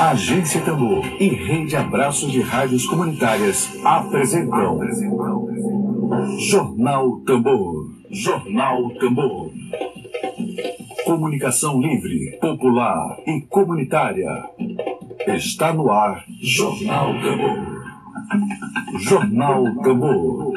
Agência Tambor e Rede Abraços de Rádios Comunitárias apresentam Jornal Tambor. Jornal Tambor. Comunicação livre, popular e comunitária. Está no ar Jornal Tambor. Jornal Tambor.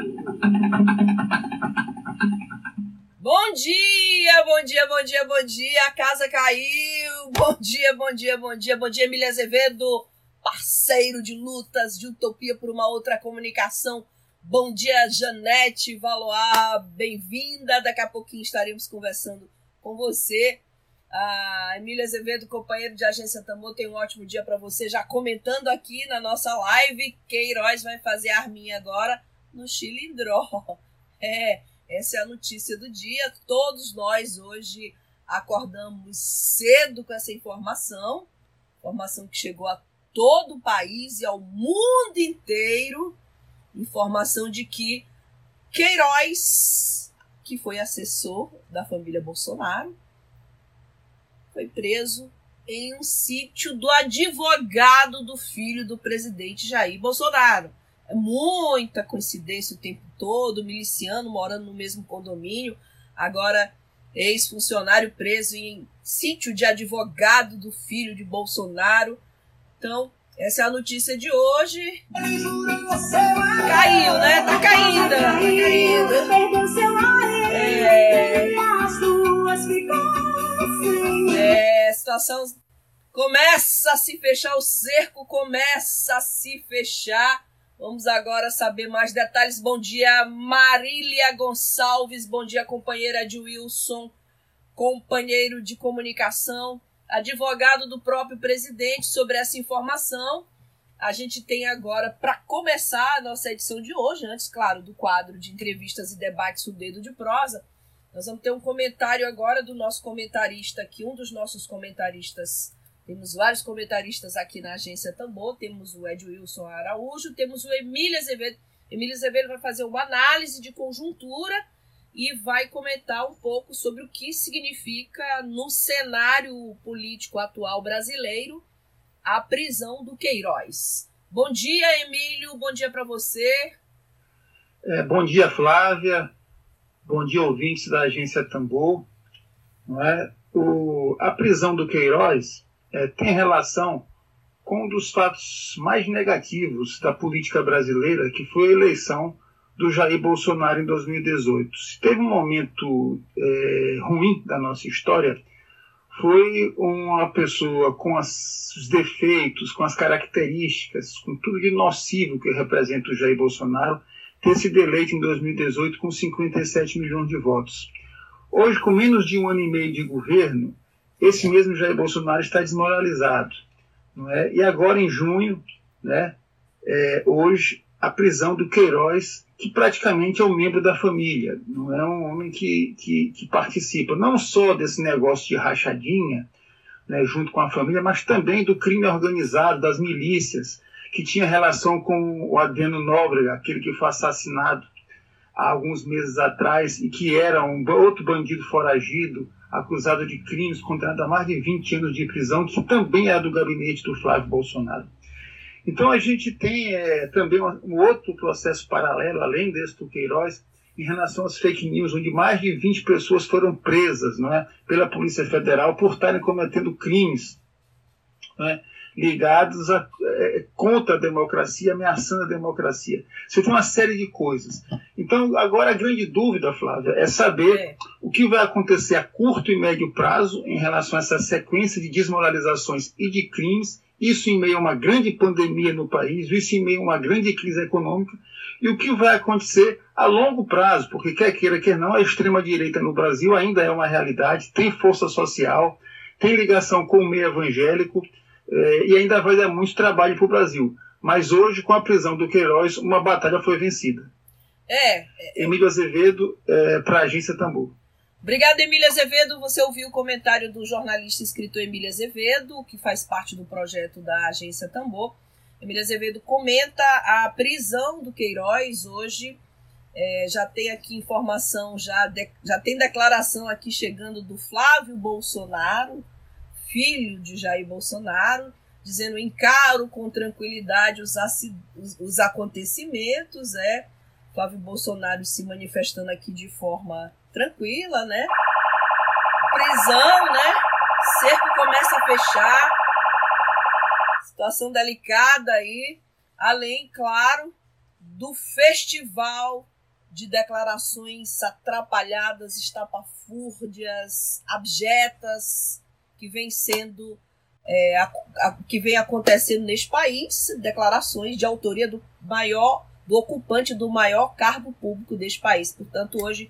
Bom dia, bom dia, bom dia, bom dia. A casa caiu. Bom dia, bom dia, bom dia, bom dia, Emília Azevedo, parceiro de lutas de Utopia por uma outra comunicação. Bom dia, Janete Valois, bem-vinda. Daqui a pouquinho estaremos conversando com você. A Emília Azevedo, companheiro de Agência Tambor, tem um ótimo dia para você. Já comentando aqui na nossa live, Queiroz vai fazer arminha agora no Chilindró. É, essa é a notícia do dia. Todos nós hoje acordamos cedo com essa informação, informação que chegou a todo o país e ao mundo inteiro, informação de que Queiroz, que foi assessor da família Bolsonaro, foi preso em um sítio do advogado do filho do presidente Jair Bolsonaro. É muita coincidência o tempo todo, miliciano morando no mesmo condomínio, agora ex-funcionário preso em sítio de advogado do filho de Bolsonaro. Então, essa é a notícia de hoje. Caiu, né? Tá caindo. Tá. É... é, a situação começa a se fechar, o cerco começa a se fechar. Vamos agora saber mais detalhes. Bom dia, Marília Gonçalves. Bom dia, companheira de Wilson, companheiro de comunicação, advogado do próprio presidente sobre essa informação. A gente tem agora, para começar a nossa edição de hoje, antes, claro, do quadro de entrevistas e debates, o dedo de prosa, nós vamos ter um comentário agora do nosso comentarista aqui, um dos nossos comentaristas temos vários comentaristas aqui na agência Tambor. Temos o Ed Wilson Araújo, temos o Emília Azevedo. Emília Azevedo vai fazer uma análise de conjuntura e vai comentar um pouco sobre o que significa no cenário político atual brasileiro a prisão do Queiroz. Bom dia, Emílio. Bom dia para você. É, bom dia, Flávia. Bom dia, ouvintes da agência Tambor. Não é? o, a prisão do Queiroz é, tem relação com um dos fatos mais negativos da política brasileira, que foi a eleição do Jair Bolsonaro em 2018. Se teve um momento é, ruim da nossa história, foi uma pessoa com as, os defeitos, com as características, com tudo de nocivo que representa o Jair Bolsonaro, ter sido eleito em 2018 com 57 milhões de votos. Hoje, com menos de um ano e meio de governo, esse mesmo Jair Bolsonaro está desmoralizado. Não é? E agora, em junho, né, é, hoje, a prisão do Queiroz, que praticamente é um membro da família, não é um homem que, que, que participa não só desse negócio de rachadinha, né, junto com a família, mas também do crime organizado, das milícias, que tinha relação com o Adriano Nóbrega, aquele que foi assassinado há alguns meses atrás e que era um outro bandido foragido, acusado de crimes, condenado a mais de 20 anos de prisão, que também é do gabinete do Flávio Bolsonaro. Então a gente tem é, também um outro processo paralelo, além desse do Queiroz, em relação às fake news, onde mais de 20 pessoas foram presas não é, pela Polícia Federal por estarem cometendo crimes. Não é? Ligados a, é, contra a democracia, ameaçando a democracia. Você tem uma série de coisas. Então, agora a grande dúvida, Flávia, é saber é. o que vai acontecer a curto e médio prazo em relação a essa sequência de desmoralizações e de crimes, isso em meio a uma grande pandemia no país, isso em meio a uma grande crise econômica, e o que vai acontecer a longo prazo, porque quer queira, quer não, a extrema-direita no Brasil ainda é uma realidade, tem força social, tem ligação com o meio evangélico, é, e ainda vai dar muito trabalho para o Brasil. Mas hoje, com a prisão do Queiroz, uma batalha foi vencida. É. é Emílio Azevedo, é, para a agência Tambor. Obrigada, Emília Azevedo. Você ouviu o comentário do jornalista escritor Emília Azevedo, que faz parte do projeto da agência Tambor. Emília Azevedo comenta a prisão do Queiroz hoje. É, já tem aqui informação, já, de, já tem declaração aqui chegando do Flávio Bolsonaro, filho de Jair Bolsonaro, dizendo encaro com tranquilidade os, os, os acontecimentos, é Flávio Bolsonaro se manifestando aqui de forma tranquila, né? Prisão, né? Cerco começa a fechar. Situação delicada aí. Além, claro, do festival de declarações atrapalhadas, estapafúrdias, abjetas, que vem sendo é, a, a, que vem acontecendo neste país, declarações de autoria do maior, do ocupante do maior cargo público deste país. Portanto, hoje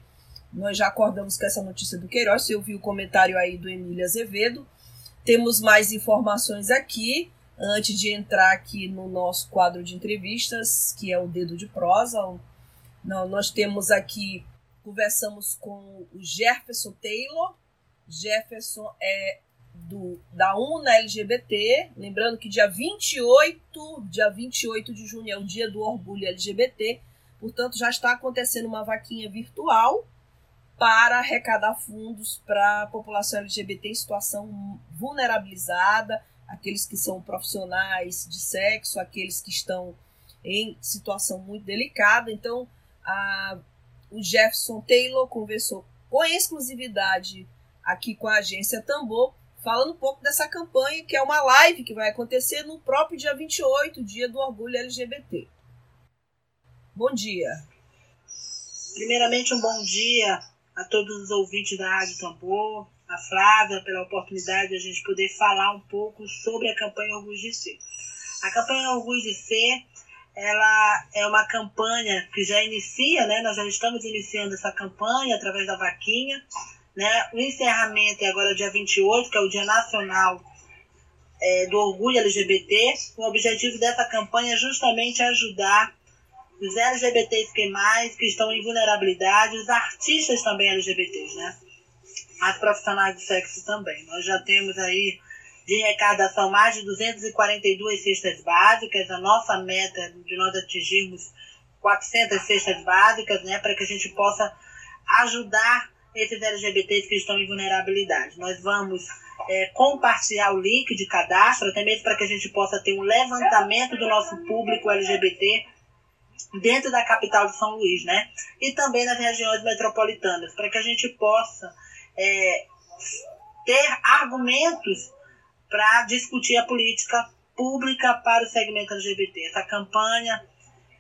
nós já acordamos com essa notícia do Queiroz. Eu vi o comentário aí do Emílio Azevedo. Temos mais informações aqui, antes de entrar aqui no nosso quadro de entrevistas, que é o Dedo de Prosa. Não, nós temos aqui, conversamos com o Jefferson Taylor. Jefferson é do, da UNA LGBT, lembrando que dia 28, dia 28 de junho é o dia do orgulho LGBT, portanto já está acontecendo uma vaquinha virtual para arrecadar fundos para a população LGBT em situação vulnerabilizada, aqueles que são profissionais de sexo, aqueles que estão em situação muito delicada. Então, a, o Jefferson Taylor conversou com exclusividade aqui com a agência Tambor falando um pouco dessa campanha, que é uma live que vai acontecer no próprio dia 28, dia do orgulho LGBT. Bom dia. Primeiramente, um bom dia a todos os ouvintes da Rádio Tambor, a Flávia, pela oportunidade de a gente poder falar um pouco sobre a campanha Orgulho de Ser. A campanha Orgulho de Ser, ela é uma campanha que já inicia, né? Nós já estamos iniciando essa campanha através da vaquinha, né? O encerramento é agora dia 28, que é o Dia Nacional é, do Orgulho LGBT. O objetivo dessa campanha é justamente ajudar os LGBTs que mais, que estão em vulnerabilidade, os artistas também LGBTs, né? As profissionais de sexo também. Nós já temos aí de arrecadação mais de 242 cestas básicas. A nossa meta é de nós atingirmos 400 cestas básicas, né? Para que a gente possa ajudar esses LGBTs que estão em vulnerabilidade. Nós vamos é, compartilhar o link de cadastro, até mesmo para que a gente possa ter um levantamento do nosso público LGBT dentro da capital de São Luís, né? E também nas regiões metropolitanas, para que a gente possa é, ter argumentos para discutir a política pública para o segmento LGBT. Essa campanha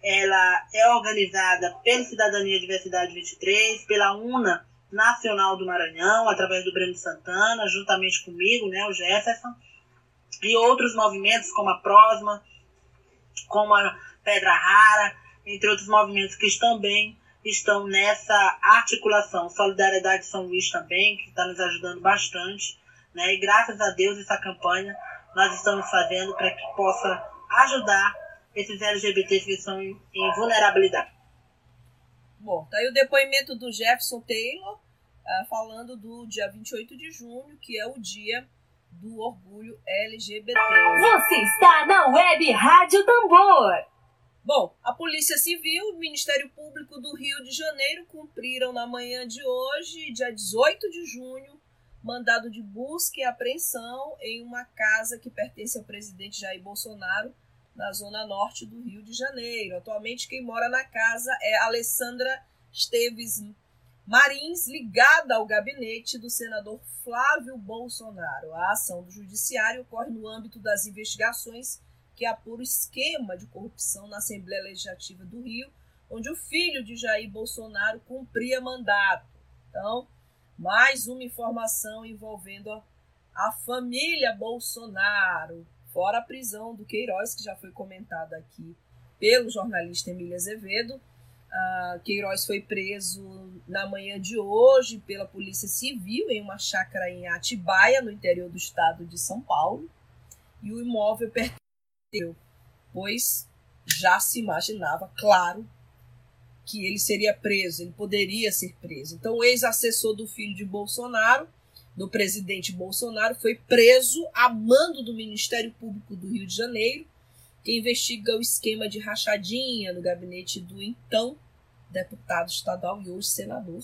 ela é organizada pela Cidadania Diversidade 23, pela UNA, Nacional do Maranhão, através do Breno Santana, juntamente comigo, né, o Jefferson, e outros movimentos como a Prosma, como a Pedra Rara, entre outros movimentos que também estão nessa articulação. Solidariedade São Luís também, que está nos ajudando bastante. Né? E graças a Deus essa campanha nós estamos fazendo para que possa ajudar esses LGBTs que estão em, em vulnerabilidade. Bom, tá aí o depoimento do Jefferson Taylor, uh, falando do dia 28 de junho, que é o dia do orgulho LGBT. Você está na Web Rádio Tambor. Bom, a Polícia Civil e o Ministério Público do Rio de Janeiro cumpriram na manhã de hoje, dia 18 de junho, mandado de busca e apreensão em uma casa que pertence ao presidente Jair Bolsonaro, na zona norte do Rio de Janeiro. Atualmente, quem mora na casa é Alessandra Esteves Marins, ligada ao gabinete do senador Flávio Bolsonaro. A ação do judiciário ocorre no âmbito das investigações que apura o esquema de corrupção na Assembleia Legislativa do Rio, onde o filho de Jair Bolsonaro cumpria mandato. Então, mais uma informação envolvendo a, a família Bolsonaro, fora a prisão do Queiroz, que já foi comentada aqui pelo jornalista Emília Azevedo, Uh, Queiroz foi preso na manhã de hoje pela Polícia Civil em uma chácara em Atibaia, no interior do estado de São Paulo. E o imóvel pertenceu, pois já se imaginava, claro, que ele seria preso, ele poderia ser preso. Então, o ex-assessor do filho de Bolsonaro, do presidente Bolsonaro, foi preso a mando do Ministério Público do Rio de Janeiro, que investiga o esquema de rachadinha no gabinete do então deputado estadual e hoje senador,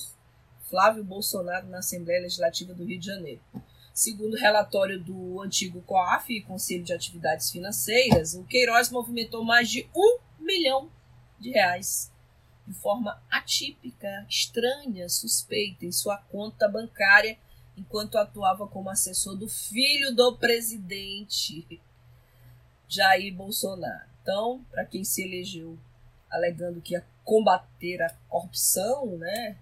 Flávio Bolsonaro, na Assembleia Legislativa do Rio de Janeiro. Segundo o relatório do antigo COAF, Conselho de Atividades Financeiras, o Queiroz movimentou mais de um milhão de reais de forma atípica, estranha, suspeita em sua conta bancária enquanto atuava como assessor do filho do presidente Jair Bolsonaro. Então, para quem se elegeu alegando que ia combater a corrupção, né?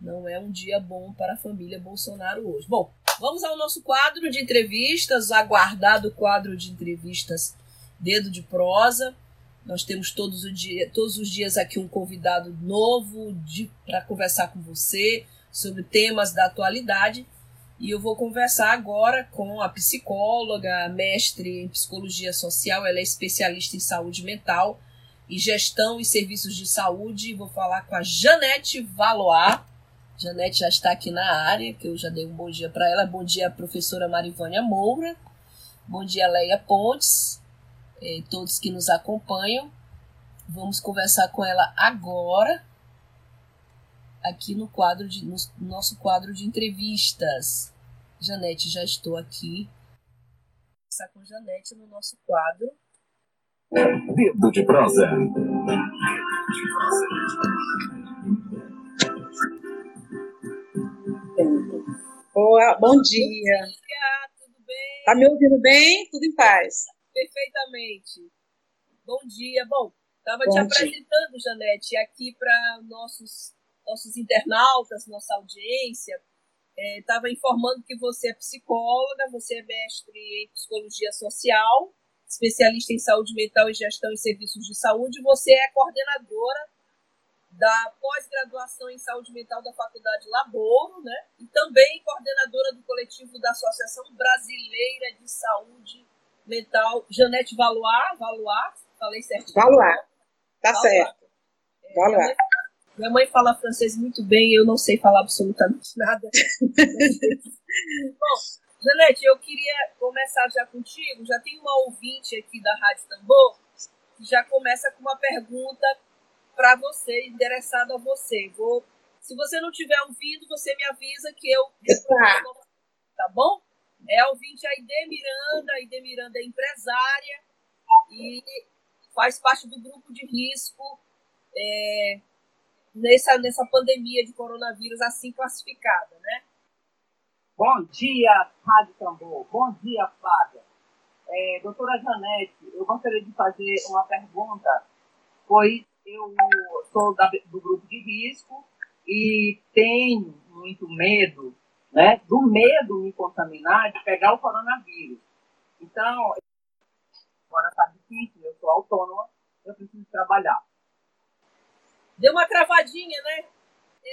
Não é um dia bom para a família Bolsonaro hoje. Bom, vamos ao nosso quadro de entrevistas, aguardado quadro de entrevistas Dedo de Prosa. Nós temos todos, o dia, todos os dias aqui um convidado novo para conversar com você sobre temas da atualidade. E eu vou conversar agora com a psicóloga, mestre em psicologia social, ela é especialista em saúde mental e gestão e serviços de saúde. Vou falar com a Janete Valois. Janete já está aqui na área, que eu já dei um bom dia para ela. Bom dia, professora Marivânia Moura. Bom dia, Leia Pontes. E todos que nos acompanham. Vamos conversar com ela agora, aqui no quadro de, no nosso quadro de entrevistas. Janete, já estou aqui. Vou conversar com Janete no nosso quadro Dedo de prosa. Boa, bom dia. tudo bem? Tá me ouvindo bem? Tudo em paz. Perfeitamente. Bom dia. Bom, estava te Bom dia. apresentando, Janete, aqui para nossos, nossos internautas, nossa audiência. Estava informando que você é psicóloga, você é mestre em psicologia social especialista em saúde mental e gestão em serviços de saúde. Você é coordenadora da pós-graduação em saúde mental da Faculdade Laboro, né? E também coordenadora do coletivo da Associação Brasileira de Saúde Mental, Janete Valois, Valois, falei certo? Valois, tá Valois. certo. É, Valois. Minha mãe fala francês muito bem, eu não sei falar absolutamente nada. Bom, Janete, eu queria começar já contigo. Já tem uma ouvinte aqui da Rádio Tambor que já começa com uma pergunta para você, endereçada a você. Vou, se você não tiver ouvindo, você me avisa que eu Tá. tá bom? É a ouvinte Aide Miranda. Aide Miranda é empresária e faz parte do grupo de risco é, nessa, nessa pandemia de coronavírus assim classificada, né? Bom dia, Rádio Tambor. Bom dia, Flávia. É, doutora Janete, eu gostaria de fazer uma pergunta, pois eu sou da, do grupo de risco e tenho muito medo, né, do medo me contaminar de pegar o coronavírus. Então, agora está difícil, eu sou autônoma, eu preciso trabalhar. Deu uma cravadinha, né?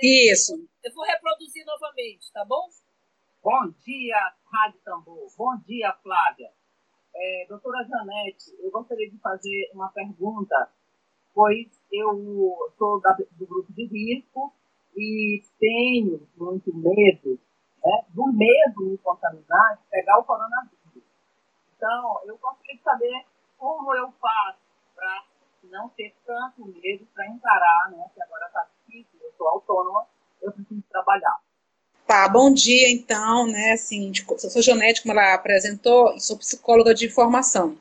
Isso. Eu vou reproduzir novamente, tá bom? Bom dia, Rádio Tambor. Bom dia, Flávia. É, doutora Janete, eu gostaria de fazer uma pergunta, pois eu sou da, do grupo de risco e tenho muito medo, né, do medo me contaminar, de pegar o coronavírus. Então, eu gostaria de saber como eu faço não ter tanto medo para encarar, né, que agora está difícil, eu sou autônoma, eu preciso trabalhar. Tá, bom dia então, né, assim, de- eu sou Janete, como ela apresentou, e sou psicóloga de formação.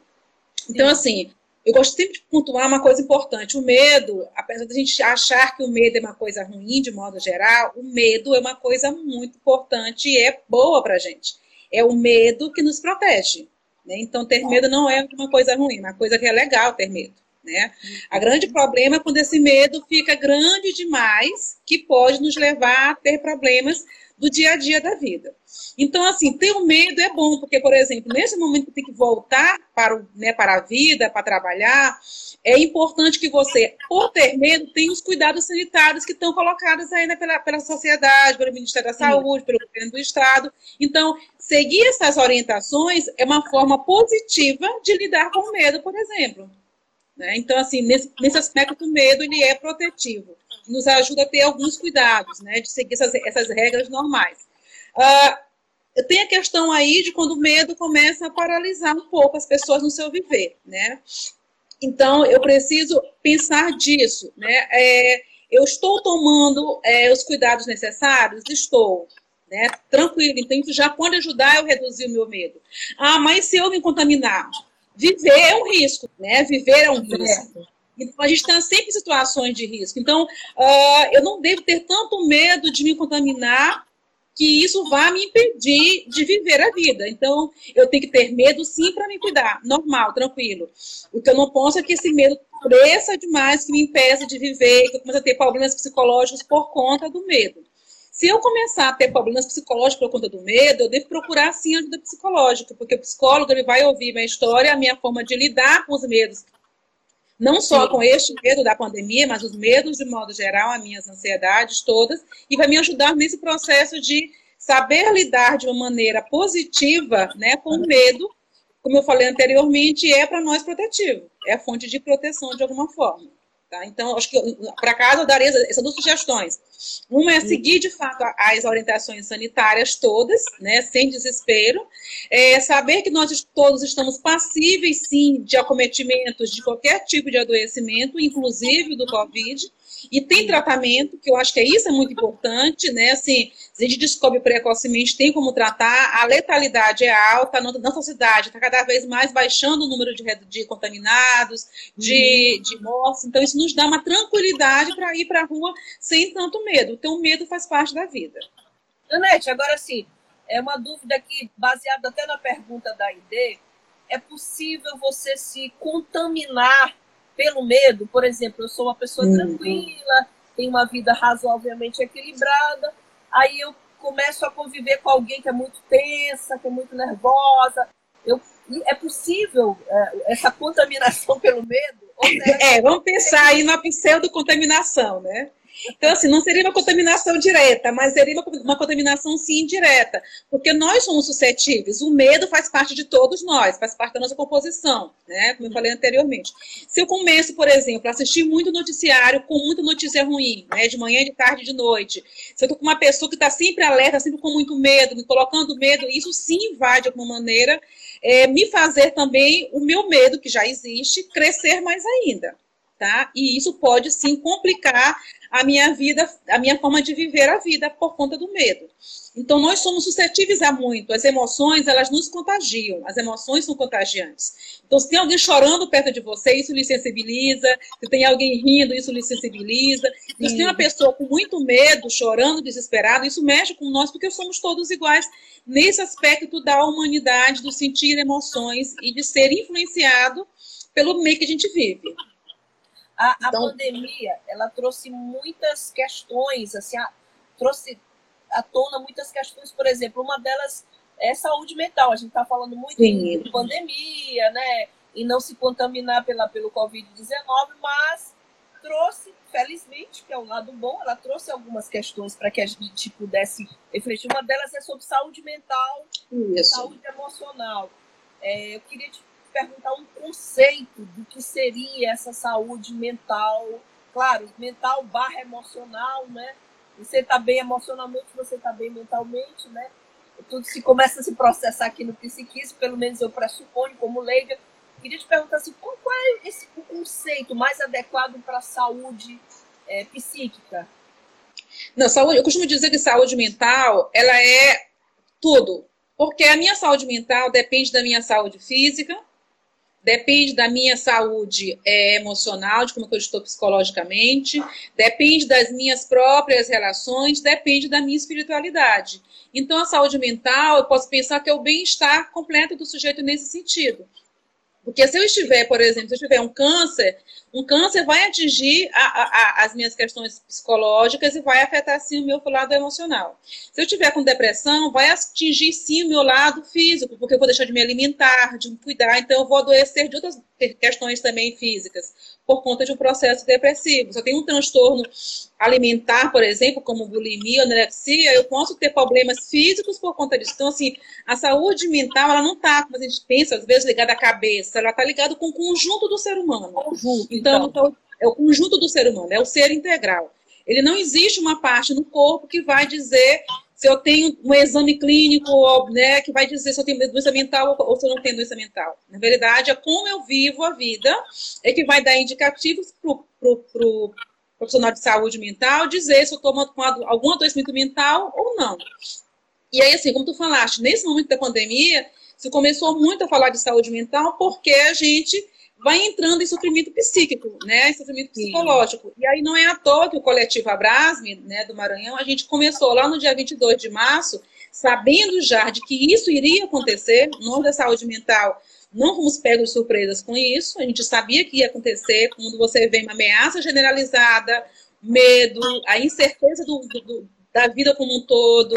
Então, assim, eu gosto sempre de pontuar uma coisa importante, o medo, apesar da gente achar que o medo é uma coisa ruim, de modo geral, o medo é uma coisa muito importante e é boa pra gente. É o medo que nos protege, né, então ter medo não é uma coisa ruim, é uma coisa que é legal ter medo, né. A grande problema é quando esse medo fica grande demais, que pode nos levar a ter problemas do dia a dia da vida. Então, assim, ter o medo é bom, porque, por exemplo, nesse momento que tem que voltar para, o, né, para a vida, para trabalhar, é importante que você, por ter medo, tenha os cuidados sanitários que estão colocados aí né, pela, pela sociedade, pelo Ministério da Saúde, pelo governo do Estado. Então, seguir essas orientações é uma forma positiva de lidar com o medo, por exemplo. Né? Então, assim, nesse, nesse aspecto, o medo ele é protetivo nos ajuda a ter alguns cuidados, né, de seguir essas, essas regras normais. Uh, tem a questão aí de quando o medo começa a paralisar um pouco as pessoas no seu viver, né? Então, eu preciso pensar disso, né? É, eu estou tomando é, os cuidados necessários? Estou. né? Tranquilo. Então, isso já pode ajudar eu reduzir o meu medo. Ah, mas se eu me contaminar? Viver é um risco, né? Viver é um risco. Então, a gente está sempre em situações de risco. Então, uh, eu não devo ter tanto medo de me contaminar que isso vá me impedir de viver a vida. Então, eu tenho que ter medo, sim, para me cuidar. Normal, tranquilo. O que eu não posso é que esse medo cresça demais, que me impeça de viver, que eu comece a ter problemas psicológicos por conta do medo. Se eu começar a ter problemas psicológicos por conta do medo, eu devo procurar sim ajuda psicológica, porque o psicólogo ele vai ouvir minha história, a minha forma de lidar com os medos. Não só sim. com este medo da pandemia, mas os medos de modo geral, as minhas ansiedades todas, e vai me ajudar nesse processo de saber lidar de uma maneira positiva né, com o medo, como eu falei anteriormente, é para nós protetivo, é a fonte de proteção de alguma forma. Tá? Então, acho que para casa eu daria essas duas sugestões. Uma é seguir de fato as orientações sanitárias todas, né, sem desespero, é saber que nós todos estamos passíveis sim de acometimentos de qualquer tipo de adoecimento, inclusive do Covid, e tem tratamento, que eu acho que é isso é muito importante, né? Assim, se a gente descobre precocemente, tem como tratar, a letalidade é alta, na nossa cidade está cada vez mais baixando o número de, de contaminados, de, uhum. de mortes, então isso nos dá uma tranquilidade para ir para a rua sem tanto medo. Então, o medo faz parte da vida. Anete, agora sim, é uma dúvida que, baseada até na pergunta da ID, é possível você se contaminar pelo medo, por exemplo, eu sou uma pessoa uhum. tranquila, tenho uma vida razoavelmente equilibrada, aí eu começo a conviver com alguém que é muito tensa, que é muito nervosa. Eu, é possível é, essa contaminação pelo medo? É, vamos pensar aí na pseudo-contaminação, né? Então, assim, não seria uma contaminação direta, mas seria uma, contaminação sim indireta, porque nós somos suscetíveis. O medo faz parte de todos nós, faz parte da nossa composição, né? Como eu falei anteriormente. Se eu começo, por exemplo, a assistir muito noticiário com muita notícia ruim, né? De manhã, de tarde, de noite. Se eu tô com uma pessoa que está sempre alerta, sempre com muito medo, me colocando medo, isso sim vai, de alguma maneira, é, me fazer também o meu medo, que já existe, crescer mais ainda. Tá? E isso pode sim complicar a minha vida, a minha forma de viver a vida por conta do medo. Então nós somos suscetíveis a muito. As emoções, elas nos contagiam. As emoções são contagiantes. Então se tem alguém chorando perto de você, isso lhe sensibiliza. Se tem alguém rindo, isso lhe sensibiliza. Se tem uma pessoa com muito medo, chorando, desesperado, isso mexe com nós porque somos todos iguais nesse aspecto da humanidade, do sentir emoções e de ser influenciado pelo meio que a gente vive. A, a então, pandemia, ela trouxe muitas questões, assim, a, trouxe à tona muitas questões, por exemplo, uma delas é saúde mental. A gente está falando muito sim. de pandemia, né? E não se contaminar pela, pelo Covid-19, mas trouxe, felizmente, que é o lado bom, ela trouxe algumas questões para que a gente pudesse refletir. Uma delas é sobre saúde mental, Isso. saúde emocional. É, eu queria te perguntar um conceito do que seria essa saúde mental. Claro, mental barra emocional, né? Você está bem emocionalmente, você está bem mentalmente, né? Tudo se começa a se processar aqui no psiquismo, pelo menos eu pressuponho como leiga. Queria te perguntar assim, qual, qual é esse, o conceito mais adequado para a saúde é, psíquica? Não, saúde, eu costumo dizer que saúde mental, ela é tudo. Porque a minha saúde mental depende da minha saúde física, depende da minha saúde é, emocional, de como eu estou psicologicamente, depende das minhas próprias relações, depende da minha espiritualidade. Então, a saúde mental, eu posso pensar que é o bem-estar completo do sujeito nesse sentido. Porque se eu estiver, por exemplo, se eu tiver um câncer, um câncer vai atingir a, a, a, as minhas questões psicológicas e vai afetar sim o meu lado emocional. Se eu tiver com depressão, vai atingir sim o meu lado físico, porque eu vou deixar de me alimentar, de me cuidar, então eu vou adoecer de outras questões também físicas por conta de um processo depressivo. Se eu tenho um transtorno alimentar, por exemplo, como bulimia, anorexia, eu posso ter problemas físicos por conta disso. Então, assim, a saúde mental, ela não está, como a gente pensa, às vezes, ligada à cabeça, ela está ligada com o conjunto do ser humano. Conjunto, então, então, é o conjunto do ser humano, é o ser integral. Ele não existe uma parte no corpo que vai dizer se eu tenho um exame clínico, né, que vai dizer se eu tenho doença mental ou se eu não tenho doença mental. Na verdade, é como eu vivo a vida é que vai dar indicativos para o profissional de saúde mental dizer se eu estou com algum adoecimento mental ou não. E aí, assim, como tu falaste, nesse momento da pandemia, se começou muito a falar de saúde mental porque a gente vai entrando em sofrimento psíquico, né, em sofrimento psicológico. Sim. E aí não é à toa que o coletivo Abrasme, né, do Maranhão, a gente começou lá no dia 22 de março, sabendo já de que isso iria acontecer, nós da saúde mental não fomos pegos surpresas com isso, a gente sabia que ia acontecer quando você vê uma ameaça generalizada, medo, a incerteza do, do, da vida como um todo,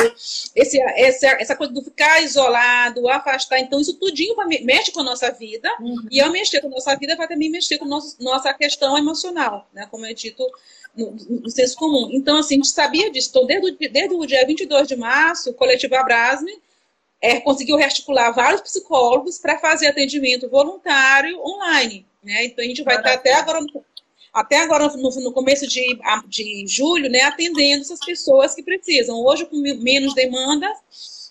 esse, essa, essa coisa do ficar isolado, afastar. Então, isso tudinho mexe com a nossa vida, uhum. e ao mexer com a nossa vida, vai também mexer com a nossa questão emocional, né? como é dito no, no senso comum. Então, assim, a gente sabia disso. Então, desde, o, desde o dia 22 de março, o coletivo Abrasme é, conseguiu rearticular vários psicólogos para fazer atendimento voluntário online. Né? Então, a gente vai estar até agora até agora, no, no começo de, de julho, né, atendendo essas pessoas que precisam. Hoje, com menos demanda,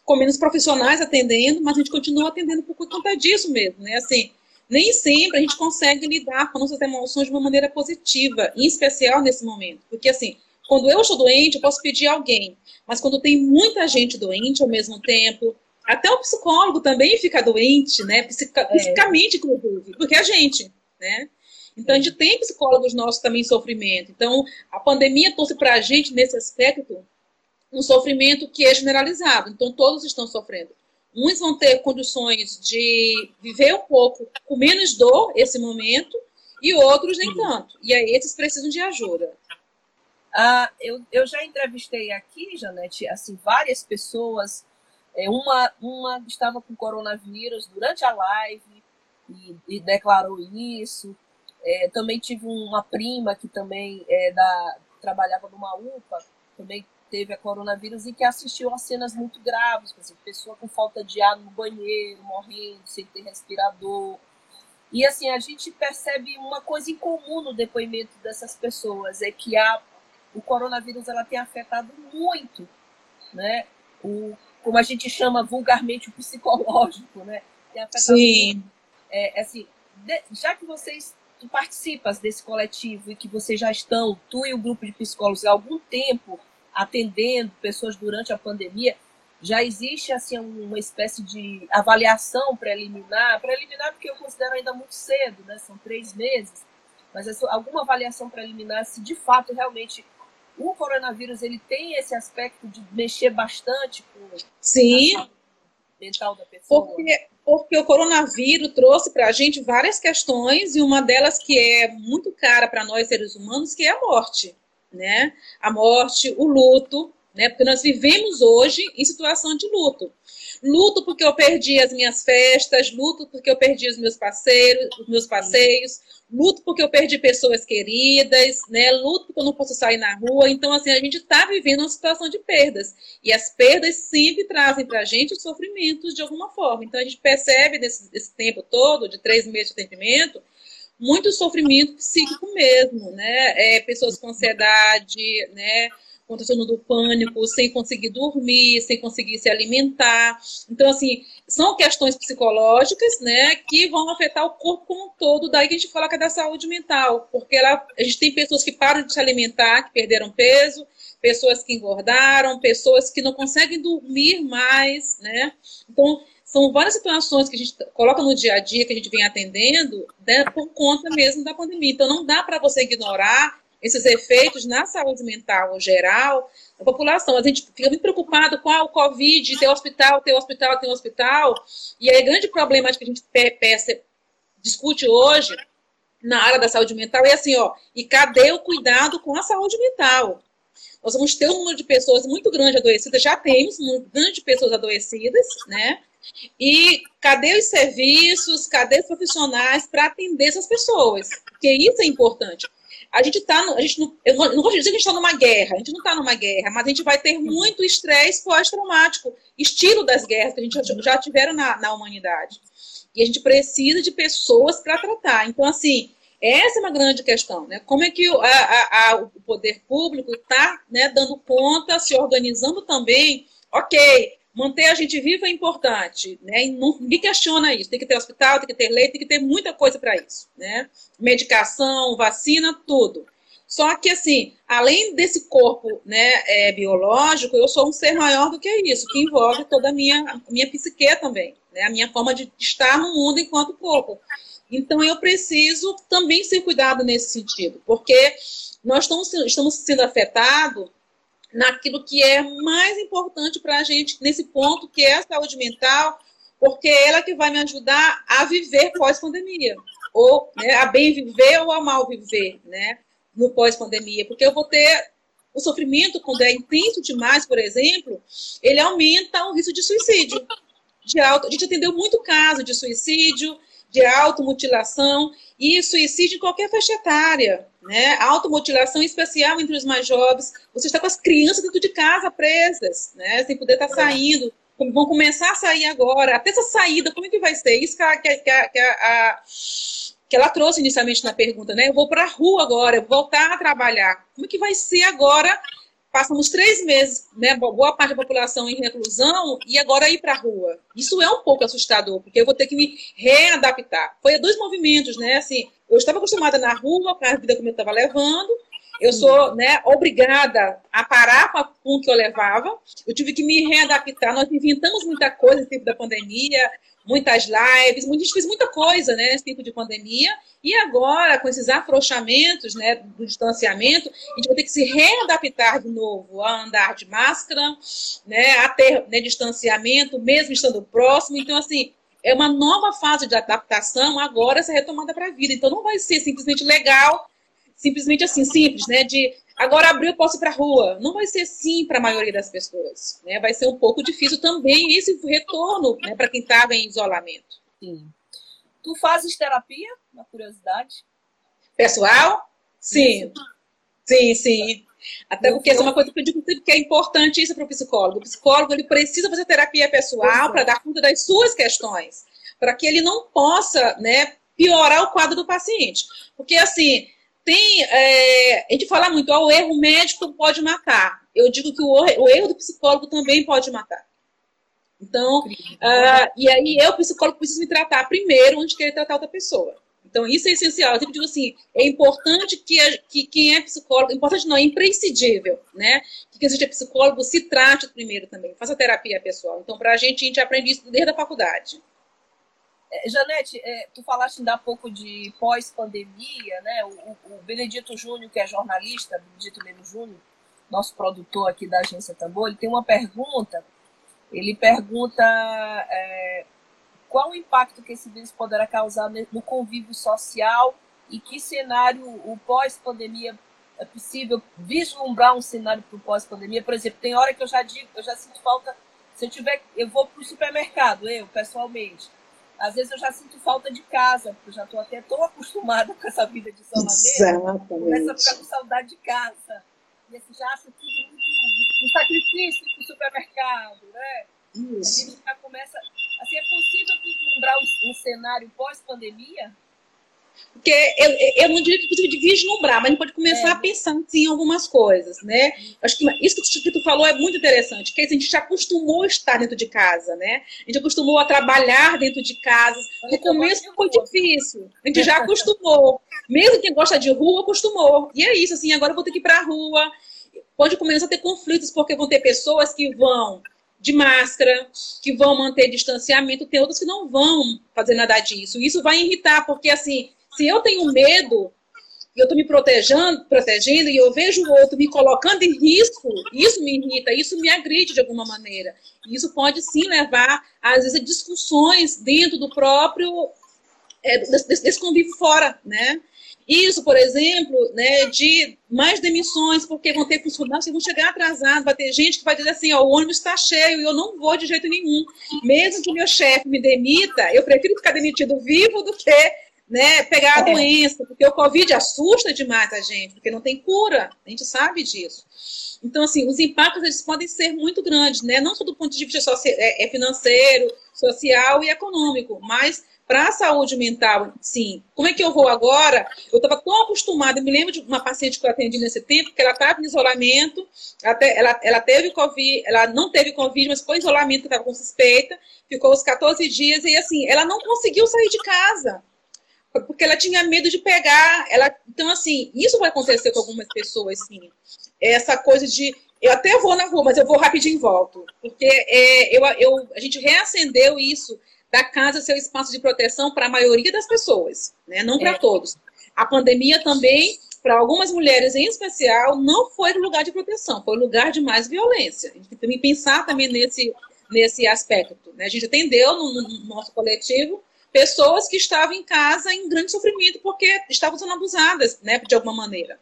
com menos profissionais atendendo, mas a gente continua atendendo por conta disso mesmo, né? Assim, nem sempre a gente consegue lidar com nossas emoções de uma maneira positiva, em especial nesse momento. Porque, assim, quando eu estou doente, eu posso pedir alguém, mas quando tem muita gente doente ao mesmo tempo, até o psicólogo também fica doente, né? Psica, é. Fisicamente, inclusive, porque a gente, né? Então, a gente tem psicólogos nossos também em sofrimento. Então, a pandemia trouxe para a gente, nesse aspecto, um sofrimento que é generalizado. Então, todos estão sofrendo. Uns vão ter condições de viver um pouco com menos dor esse momento, e outros nem tanto. E aí, esses precisam de ajuda. Ah, eu, eu já entrevistei aqui, Janete, assim, várias pessoas. É, uma, uma estava com coronavírus durante a live e, e declarou isso. É, também tive uma prima que também é, da, trabalhava numa UPA, também teve a coronavírus e que assistiu a cenas muito graves, por exemplo, pessoa com falta de ar no banheiro, morrendo, sem ter respirador. E assim, a gente percebe uma coisa em comum no depoimento dessas pessoas, é que a, o coronavírus ela tem afetado muito, né? O, como a gente chama vulgarmente o psicológico, né? Tem afetado Sim. Muito, é, assim, de, já que vocês tu participas desse coletivo e que vocês já estão, tu e o grupo de psicólogos, há algum tempo atendendo pessoas durante a pandemia, já existe assim uma espécie de avaliação preliminar, preliminar porque eu considero ainda muito cedo, né? São três meses, mas alguma avaliação preliminar se de fato realmente o coronavírus ele tem esse aspecto de mexer bastante com Sim. a mental da pessoa. Porque porque o coronavírus trouxe para a gente várias questões e uma delas que é muito cara para nós seres humanos, que é a morte, né? A morte, o luto, né? Porque nós vivemos hoje em situação de luto. Luto porque eu perdi as minhas festas, luto porque eu perdi os meus parceiros, os meus passeios, luto porque eu perdi pessoas queridas, né? Luto porque eu não posso sair na rua. Então, assim, a gente está vivendo uma situação de perdas. E as perdas sempre trazem para a gente sofrimentos de alguma forma. Então, a gente percebe nesse, nesse tempo todo, de três meses de atendimento, muito sofrimento psíquico mesmo, né? É, pessoas com ansiedade, né? Com do pânico, sem conseguir dormir, sem conseguir se alimentar. Então, assim, são questões psicológicas, né, que vão afetar o corpo como um todo. Daí que a gente fala que é da saúde mental, porque ela, a gente tem pessoas que param de se alimentar, que perderam peso, pessoas que engordaram, pessoas que não conseguem dormir mais, né? Então, são várias situações que a gente coloca no dia a dia, que a gente vem atendendo, né, por conta mesmo da pandemia. Então, não dá para você ignorar esses efeitos na saúde mental geral da população. A gente fica muito preocupado com ah, o Covid, ter hospital, ter hospital, ter hospital. E aí, grande problema que a gente peça, discute hoje na área da saúde mental é assim, ó, e cadê o cuidado com a saúde mental? Nós vamos ter um número de pessoas muito grande adoecidas, já temos um número grande de pessoas adoecidas, né? E cadê os serviços, cadê os profissionais para atender essas pessoas? Porque isso é importante a gente está, a gente não, eu não de dizer que a gente está numa guerra, a gente não está numa guerra, mas a gente vai ter muito estresse pós-traumático, estilo das guerras que a gente já tiveram na, na humanidade. E a gente precisa de pessoas para tratar. Então, assim, essa é uma grande questão, né? Como é que a, a, a, o poder público está né, dando conta, se organizando também? Ok, manter a gente viva é importante, né? E ninguém questiona isso. Tem que ter hospital, tem que ter leite, tem que ter muita coisa para isso, né? Medicação, vacina, tudo. Só que, assim, além desse corpo né, é, biológico, eu sou um ser maior do que isso, que envolve toda a minha, minha psique também, né, a minha forma de estar no mundo enquanto corpo. Então, eu preciso também ser cuidado nesse sentido, porque nós estamos, estamos sendo afetados naquilo que é mais importante para a gente nesse ponto, que é a saúde mental, porque é ela que vai me ajudar a viver pós-pandemia, ou né, a bem viver ou a mal viver, né? no pós-pandemia, porque eu vou ter o sofrimento, quando é intenso demais, por exemplo, ele aumenta o risco de suicídio. De auto, a gente atendeu muito caso de suicídio, de automutilação e suicídio em qualquer faixa etária. Né? Automutilação especial entre os mais jovens. Você está com as crianças dentro de casa presas, né? sem poder estar saindo. Vão começar a sair agora. Até essa saída, como é que vai ser? Isso que a, que a, que a que ela trouxe inicialmente na pergunta, né? Eu vou para a rua agora, eu vou voltar a trabalhar. Como é que vai ser agora? Passamos três meses, né? Boa parte da população em reclusão e agora ir para a rua. Isso é um pouco assustador, porque eu vou ter que me readaptar. Foi dois movimentos, né? Assim, eu estava acostumada na rua, com a vida como eu estava levando, eu sou né, obrigada a parar com, a, com o que eu levava. Eu tive que me readaptar. Nós inventamos muita coisa no tempo da pandemia muitas lives, a gente fez muita coisa né, nesse tempo de pandemia, e agora, com esses afrouxamentos né, do distanciamento, a gente vai ter que se readaptar de novo a andar de máscara, né, a ter né, distanciamento, mesmo estando próximo. Então, assim, é uma nova fase de adaptação agora, essa retomada para a vida. Então, não vai ser simplesmente legal, simplesmente assim, simples, né, de Agora abriu, posso ir para a rua. Não vai ser assim para a maioria das pessoas. Né? Vai ser um pouco difícil também esse retorno né, para quem estava em isolamento. Sim. Tu fazes terapia, na curiosidade? Pessoal? Sim. Sim, sim. Até porque essa é uma coisa que eu digo que é importante isso para o psicólogo. O psicólogo ele precisa fazer terapia pessoal para dar conta das suas questões, para que ele não possa né, piorar o quadro do paciente. Porque, assim, tem, é, a gente fala muito, ó, o erro médico pode matar. Eu digo que o, o erro do psicólogo também pode matar. Então, uh, e aí eu, psicólogo, preciso me tratar primeiro antes de querer tratar outra pessoa. Então, isso é essencial. Eu sempre digo assim, é importante que, a, que quem é psicólogo, importante não, é imprescindível, né? Que quem seja psicólogo se trate primeiro também, faça terapia pessoal. Então, para a gente, a gente aprende isso desde a faculdade. É, Janete, é, tu falaste ainda há pouco de pós-pandemia, né? O, o, Benedito Júnior, que é jornalista, Benedito Leno Júnior, nosso produtor aqui da agência Tambor, ele tem uma pergunta. Ele pergunta é, qual o impacto que esse vírus poderá causar no convívio social e que cenário o pós-pandemia é possível vislumbrar um cenário para o pós-pandemia. Por exemplo, tem hora que eu já digo, eu já sinto falta. Se eu tiver, eu vou para o supermercado, eu pessoalmente às vezes eu já sinto falta de casa, porque eu já estou até tão acostumada com essa vida de isolamento. Começa a ficar com saudade de casa. E assim, já acho tudo muito um sacrifício para o supermercado, né? Isso. A gente já começa. Assim, é possível vislumbrar um, um cenário pós-pandemia? Porque eu, eu não diria que de vislumbrar, mas a gente pode começar é. a pensar assim, em algumas coisas, né? Acho que isso que tu falou é muito interessante, que a gente já acostumou a estar dentro de casa, né? A gente acostumou a trabalhar dentro de casa. No começo foi difícil, a gente já acostumou. Mesmo quem gosta de rua, acostumou. E é isso, assim, agora eu vou ter que ir para a rua. Pode começar a ter conflitos, porque vão ter pessoas que vão de máscara, que vão manter distanciamento, tem outras que não vão fazer nada disso. Isso vai irritar, porque assim, se eu tenho medo e eu estou me protegendo, protegendo e eu vejo o outro me colocando em risco, isso me irrita, isso me agride de alguma maneira. Isso pode sim levar, às vezes, a discussões dentro do próprio é, desse, desse convívio fora, né? Isso, por exemplo, né, de mais demissões, porque vão ter funcionários que vão chegar atrasados, vai ter gente que vai dizer assim, ó, o ônibus está cheio e eu não vou de jeito nenhum. Mesmo que meu chefe me demita, eu prefiro ficar demitido vivo do que né, pegar a é. doença, porque o Covid assusta demais a gente, porque não tem cura, a gente sabe disso. Então, assim, os impactos eles podem ser muito grandes, né? não só do ponto de vista é, é financeiro, social e econômico, mas para a saúde mental, sim. Como é que eu vou agora? Eu estava tão acostumada, me lembro de uma paciente que eu atendi nesse tempo, que ela estava em isolamento, até, ela, ela teve Covid, ela não teve Covid, mas foi em isolamento, estava com suspeita, ficou os 14 dias, e assim, ela não conseguiu sair de casa porque ela tinha medo de pegar. Ela, então, assim, isso vai acontecer com algumas pessoas, sim. Essa coisa de eu até vou na rua, mas eu vou rapidinho e volto. Porque é, eu, eu, a gente reacendeu isso da casa ser o espaço de proteção para a maioria das pessoas, né? não para é. todos. A pandemia também, para algumas mulheres em especial, não foi lugar de proteção, foi lugar de mais violência. A gente tem que pensar também nesse, nesse aspecto. Né? A gente atendeu no, no nosso coletivo pessoas que estavam em casa em grande sofrimento porque estavam sendo abusadas, né, de alguma maneira,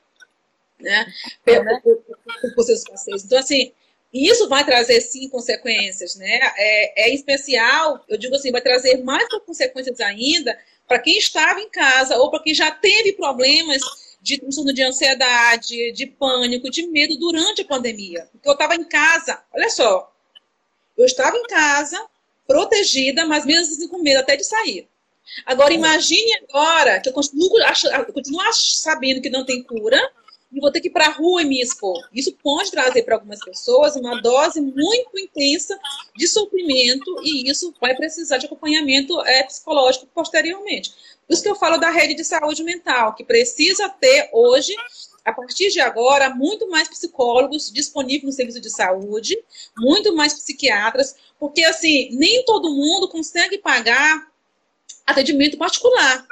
né, por, por, por seus parceiros. Então, assim, isso vai trazer, sim, consequências, né, é, é especial, eu digo assim, vai trazer mais consequências ainda para quem estava em casa ou para quem já teve problemas de transtorno de ansiedade, de pânico, de medo durante a pandemia. Porque eu estava em casa, olha só, eu estava em casa, protegida, mas mesmo assim com medo até de sair. Agora, imagine agora que eu continuo, eu continuo sabendo que não tem cura e vou ter que ir para a rua e me expor. Isso pode trazer para algumas pessoas uma dose muito intensa de sofrimento e isso vai precisar de acompanhamento é, psicológico posteriormente. Por isso que eu falo da rede de saúde mental, que precisa ter hoje a partir de agora, muito mais psicólogos disponíveis no serviço de saúde, muito mais psiquiatras, porque assim, nem todo mundo consegue pagar atendimento particular,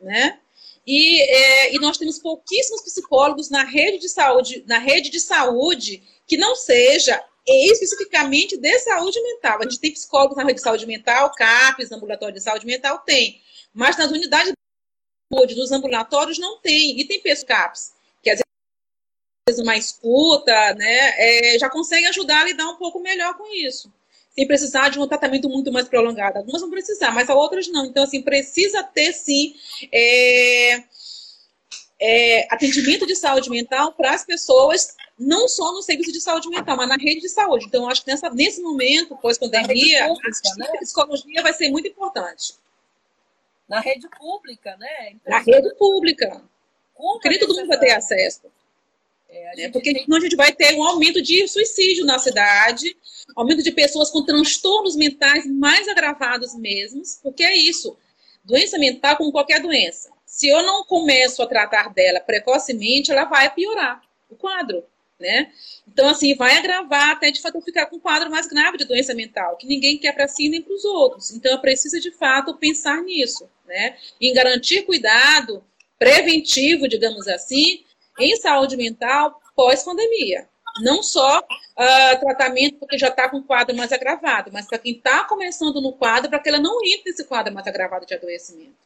né? E, é, e, nós temos pouquíssimos psicólogos na rede de saúde, na rede de saúde que não seja especificamente de saúde mental. A gente tem psicólogos na rede de saúde mental, CAPES, ambulatório de saúde mental, tem. Mas nas unidades de saúde, nos ambulatórios, não tem. E tem pessoas CAPES uma escuta, né, é, já consegue ajudar a lidar um pouco melhor com isso. Sem precisar de um tratamento muito mais prolongado. Algumas vão precisar, mas outras não. Então, assim, precisa ter, sim, é, é, atendimento de saúde mental para as pessoas, não só no serviço de saúde mental, mas na rede de saúde. Então, acho que nessa, nesse momento, pós-pandemia, a né? psicologia vai ser muito importante. Na rede pública, né? Então, na rede pública. Porque nem todo mundo vai ter acesso. É, é, porque tem... senão a gente vai ter um aumento de suicídio na cidade, aumento de pessoas com transtornos mentais mais agravados mesmos, porque é isso. Doença mental, como qualquer doença, se eu não começo a tratar dela precocemente, ela vai piorar o quadro, né? Então, assim, vai agravar até de fato ficar com um quadro mais grave de doença mental, que ninguém quer para si nem para os outros. Então, eu preciso de fato pensar nisso, né? Em garantir cuidado preventivo, digamos assim, em saúde mental pós-pandemia. Não só uh, tratamento porque já está com um quadro mais agravado, mas para quem está começando no quadro, para que ela não entre nesse quadro mais agravado de adoecimento.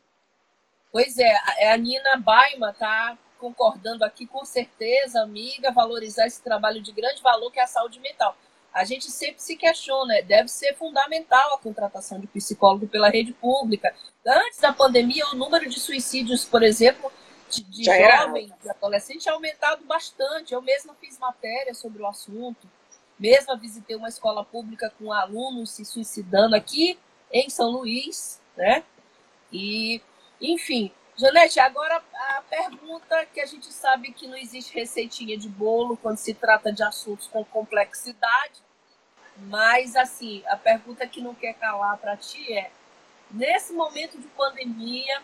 Pois é, a Nina Baima está concordando aqui com certeza, amiga, valorizar esse trabalho de grande valor que é a saúde mental. A gente sempre se questiona, né? deve ser fundamental a contratação de psicólogo pela rede pública. Antes da pandemia, o número de suicídios, por exemplo, de jovem, de adolescente, é aumentado bastante. Eu mesma fiz matéria sobre o assunto, mesma visitei uma escola pública com alunos se suicidando aqui em São Luís, né? E, enfim, Janete, agora a pergunta que a gente sabe que não existe receitinha de bolo quando se trata de assuntos com complexidade, mas assim, a pergunta que não quer calar para ti é: nesse momento de pandemia,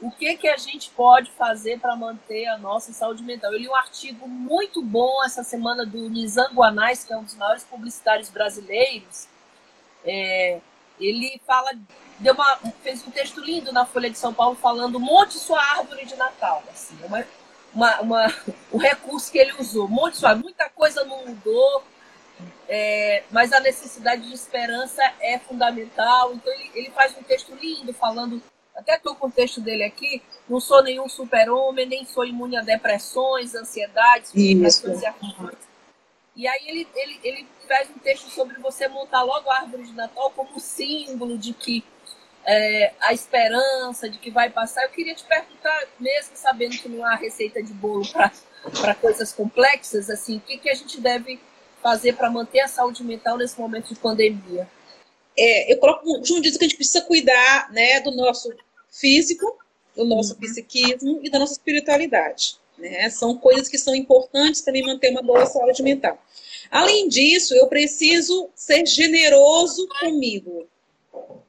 o que, que a gente pode fazer para manter a nossa saúde mental. Eu li um artigo muito bom essa semana do Nizam Guanais, que é um dos maiores publicitários brasileiros. É, ele fala, deu uma, fez um texto lindo na Folha de São Paulo falando monte sua árvore de Natal. Assim, uma, uma, uma, um recurso que ele usou. Monte sua, muita coisa não mudou, é, mas a necessidade de esperança é fundamental. Então ele, ele faz um texto lindo falando até estou com o texto dele aqui, não sou nenhum super-homem, nem sou imune a depressões, ansiedades, frustrações e aflições. E aí ele, ele, ele faz um texto sobre você montar logo a árvore de Natal como símbolo de que é, a esperança, de que vai passar. Eu queria te perguntar, mesmo sabendo que não há receita de bolo para coisas complexas, assim, o que, que a gente deve fazer para manter a saúde mental nesse momento de pandemia? É, eu coloco junto disso que a gente precisa cuidar né, do nosso físico, do nosso uhum. psiquismo e da nossa espiritualidade. Né? São coisas que são importantes para mim manter uma boa saúde mental. Além disso, eu preciso ser generoso comigo.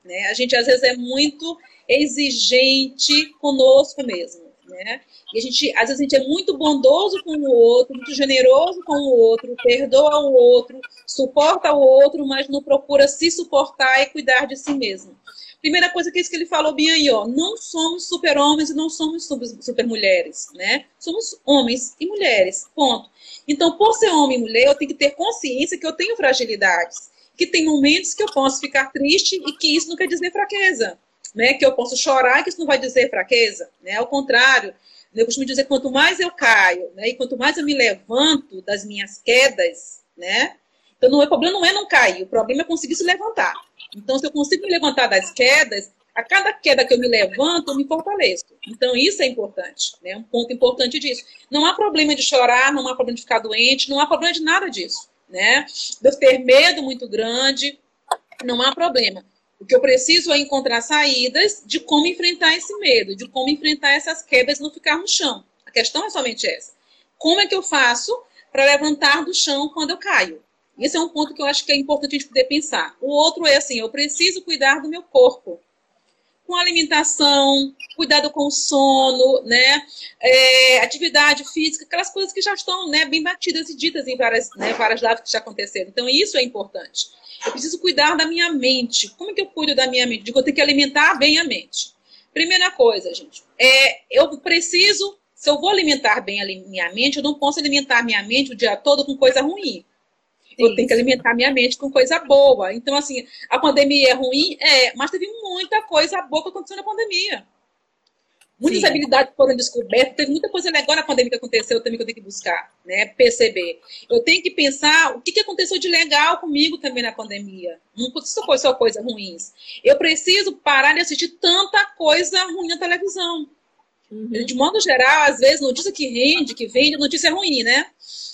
Né? A gente às vezes é muito exigente conosco mesmo, né? E a gente, às vezes a gente é muito bondoso com o outro, muito generoso com o outro, perdoa o outro, suporta o outro, mas não procura se suportar e cuidar de si mesmo. Primeira coisa que é isso que ele falou bem aí, ó, não somos super-homens e não somos super-mulheres, né? Somos homens e mulheres, ponto. Então, por ser homem e mulher, eu tenho que ter consciência que eu tenho fragilidades, que tem momentos que eu posso ficar triste e que isso não quer dizer fraqueza, né? Que eu posso chorar e que isso não vai dizer fraqueza, né? Ao contrário, eu costumo dizer quanto mais eu caio, né? E quanto mais eu me levanto das minhas quedas, né? Então, não, o problema não é não cair, o problema é conseguir se levantar. Então, se eu consigo me levantar das quedas, a cada queda que eu me levanto, eu me fortaleço. Então, isso é importante, né? Um ponto importante disso. Não há problema de chorar, não há problema de ficar doente, não há problema de nada disso, né? De eu ter medo muito grande, não há problema. O que eu preciso é encontrar saídas de como enfrentar esse medo, de como enfrentar essas quedas e não ficar no chão. A questão é somente essa. Como é que eu faço para levantar do chão quando eu caio? Esse é um ponto que eu acho que é importante a gente poder pensar. O outro é assim, eu preciso cuidar do meu corpo. Com alimentação, cuidado com o sono, né? É, atividade física, aquelas coisas que já estão né, bem batidas e ditas em várias, né, várias lives que já aconteceram. Então, isso é importante. Eu preciso cuidar da minha mente. Como é que eu cuido da minha mente? Digo, eu tenho que alimentar bem a mente. Primeira coisa, gente, é eu preciso, se eu vou alimentar bem a minha mente, eu não posso alimentar minha mente o dia todo com coisa ruim. Eu tenho que alimentar minha mente com coisa boa. Então, assim, a pandemia é ruim? É, mas teve muita coisa boa que aconteceu na pandemia. Muitas Sim. habilidades foram descobertas, teve muita coisa legal na pandemia que aconteceu também que eu tenho que buscar, né? Perceber. Eu tenho que pensar o que, que aconteceu de legal comigo também na pandemia. Não só coisa ruins. Eu preciso parar de assistir tanta coisa ruim na televisão. Uhum. De modo geral, às vezes, notícia que rende, que vende, notícia ruim, né?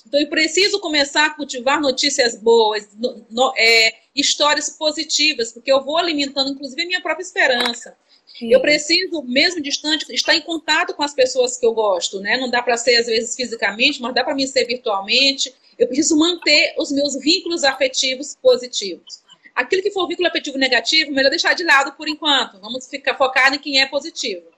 Então, eu preciso começar a cultivar notícias boas, no, no, é, histórias positivas, porque eu vou alimentando, inclusive, a minha própria esperança. Sim. Eu preciso, mesmo distante, estar em contato com as pessoas que eu gosto, né? Não dá para ser, às vezes, fisicamente, mas dá para mim ser virtualmente. Eu preciso manter os meus vínculos afetivos positivos. Aquilo que for vínculo afetivo negativo, melhor deixar de lado por enquanto. Vamos ficar focado em quem é positivo.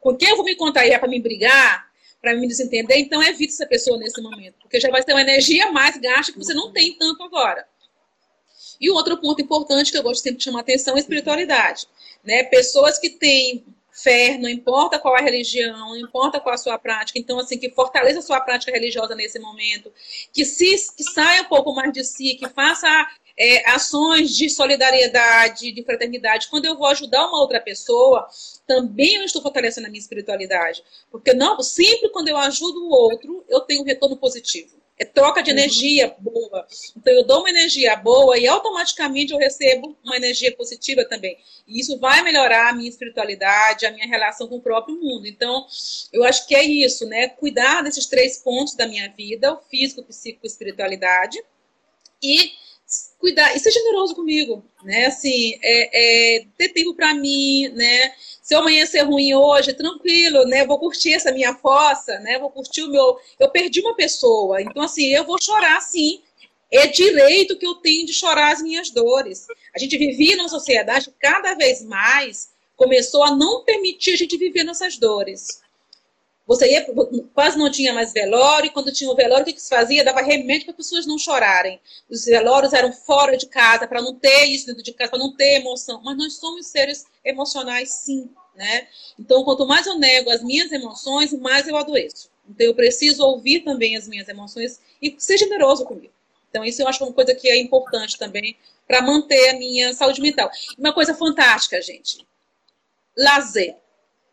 Com quem eu vou me encontrar é para me brigar, para me desentender, então evite essa pessoa nesse momento, porque já vai ter uma energia mais gasta que você não tem tanto agora. E o outro ponto importante que eu gosto sempre de chamar atenção é a espiritualidade. Né? Pessoas que têm fé, não importa qual a religião, não importa qual a sua prática, então, assim, que fortaleça a sua prática religiosa nesse momento, que, se, que saia um pouco mais de si, que faça é, ações de solidariedade, de fraternidade. Quando eu vou ajudar uma outra pessoa, também eu estou fortalecendo a minha espiritualidade. Porque não, sempre quando eu ajudo o outro, eu tenho um retorno positivo. É troca de uhum. energia boa. Então, eu dou uma energia boa e automaticamente eu recebo uma energia positiva também. E isso vai melhorar a minha espiritualidade, a minha relação com o próprio mundo. Então, eu acho que é isso, né? Cuidar desses três pontos da minha vida: o físico, o psíquico e a espiritualidade. E cuidar e ser generoso comigo, né? Assim, é, é ter tempo para mim, né? Se amanhã ser ruim hoje, tranquilo, né? Vou curtir essa minha fossa, né? Vou curtir o meu. Eu perdi uma pessoa, então assim eu vou chorar, sim. É direito que eu tenho de chorar as minhas dores. A gente vivia numa sociedade cada vez mais começou a não permitir a gente viver nossas dores. Você ia, quase não tinha mais velório, e quando tinha o velório, o que, que se fazia? Dava remédio para as pessoas não chorarem. Os velórios eram fora de casa, para não ter isso dentro de casa, para não ter emoção. Mas nós somos seres emocionais, sim. Né? Então, quanto mais eu nego as minhas emoções, mais eu adoeço. Então, eu preciso ouvir também as minhas emoções e ser generoso comigo. Então, isso eu acho uma coisa que é importante também para manter a minha saúde mental. Uma coisa fantástica, gente. Lazer.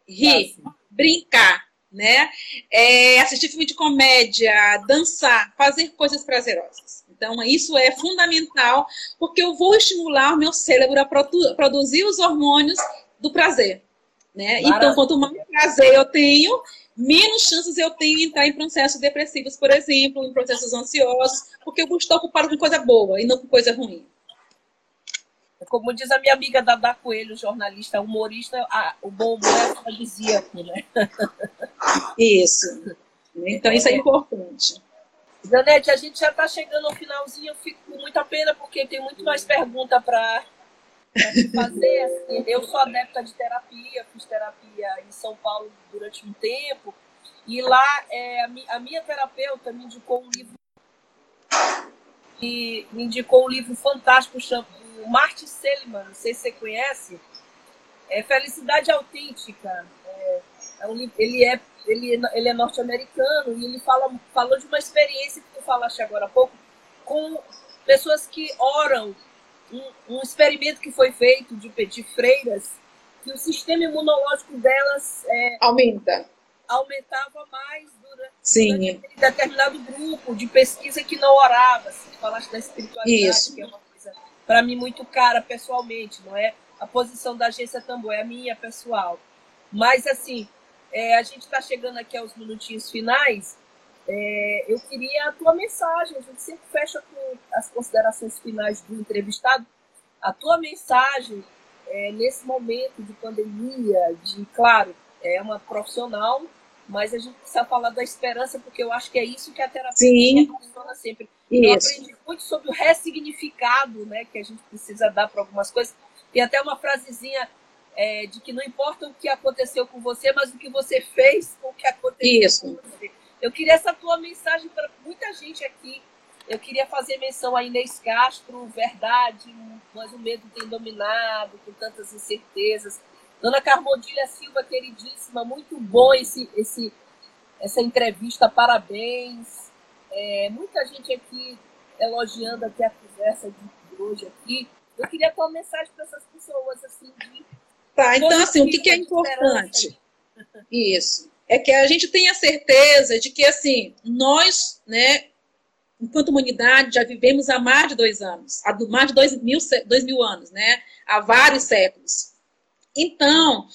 Rir, brincar, né? É, assistir filme de comédia, dançar, fazer coisas prazerosas. Então, isso é fundamental, porque eu vou estimular o meu cérebro a produ produzir os hormônios do prazer. Né? Então, quanto mais prazer eu tenho, menos chances eu tenho de entrar em processos depressivos, por exemplo, em processos ansiosos, porque eu estou ocupado com coisa boa e não com coisa ruim. Como diz a minha amiga Dada Coelho, jornalista, humorista, ah, o bom humor é afrodisíaco, né? Isso. Então, isso é importante. Janete, a gente já está chegando ao finalzinho, eu fico com muita pena, porque tem muito mais pergunta para fazer. Assim, eu sou adepta de terapia, fiz terapia em São Paulo durante um tempo, e lá é, a, minha terapeuta me indicou um livro e me indicou um livro fantástico o Martin Seligman, não sei se você conhece, é Felicidade Autêntica. É, é um, ele é ele, ele é norte-americano e ele fala, falou de uma experiência que tu falaste agora há pouco com pessoas que oram um, um experimento que foi feito de, de freiras que o sistema imunológico delas é, aumenta aumentava mais durante, Sim. durante determinado grupo de pesquisa que não orava. Assim, falaste da espiritualidade, Isso. que é uma para mim muito cara pessoalmente, não é a posição da agência Tambor, é a minha pessoal. Mas assim, é, a gente está chegando aqui aos minutinhos finais. É, eu queria a tua mensagem. A gente sempre fecha com as considerações finais do entrevistado. A tua mensagem é, nesse momento de pandemia, de claro, é uma profissional, mas a gente precisa falar da esperança, porque eu acho que é isso que a terapia funciona sempre. Isso. Eu aprendi muito sobre o ressignificado né, que a gente precisa dar para algumas coisas. Tem até uma frasezinha é, de que não importa o que aconteceu com você, mas o que você fez com o que aconteceu Isso. com você. Eu queria essa tua mensagem para muita gente aqui. Eu queria fazer menção a Inês Castro, verdade, mas o medo tem dominado, com tantas incertezas. Dona Carmodília Silva, queridíssima, muito bom esse, esse, essa entrevista, parabéns. É, muita gente aqui elogiando aqui a conversa de hoje aqui. Eu queria ter uma mensagem para essas pessoas, assim, de Tá, então assim, o que, que é importante? Isso. É que a gente tenha certeza de que, assim, nós, né, enquanto humanidade, já vivemos há mais de dois anos, há mais de dois mil, dois mil anos, né? Há vários séculos. Então,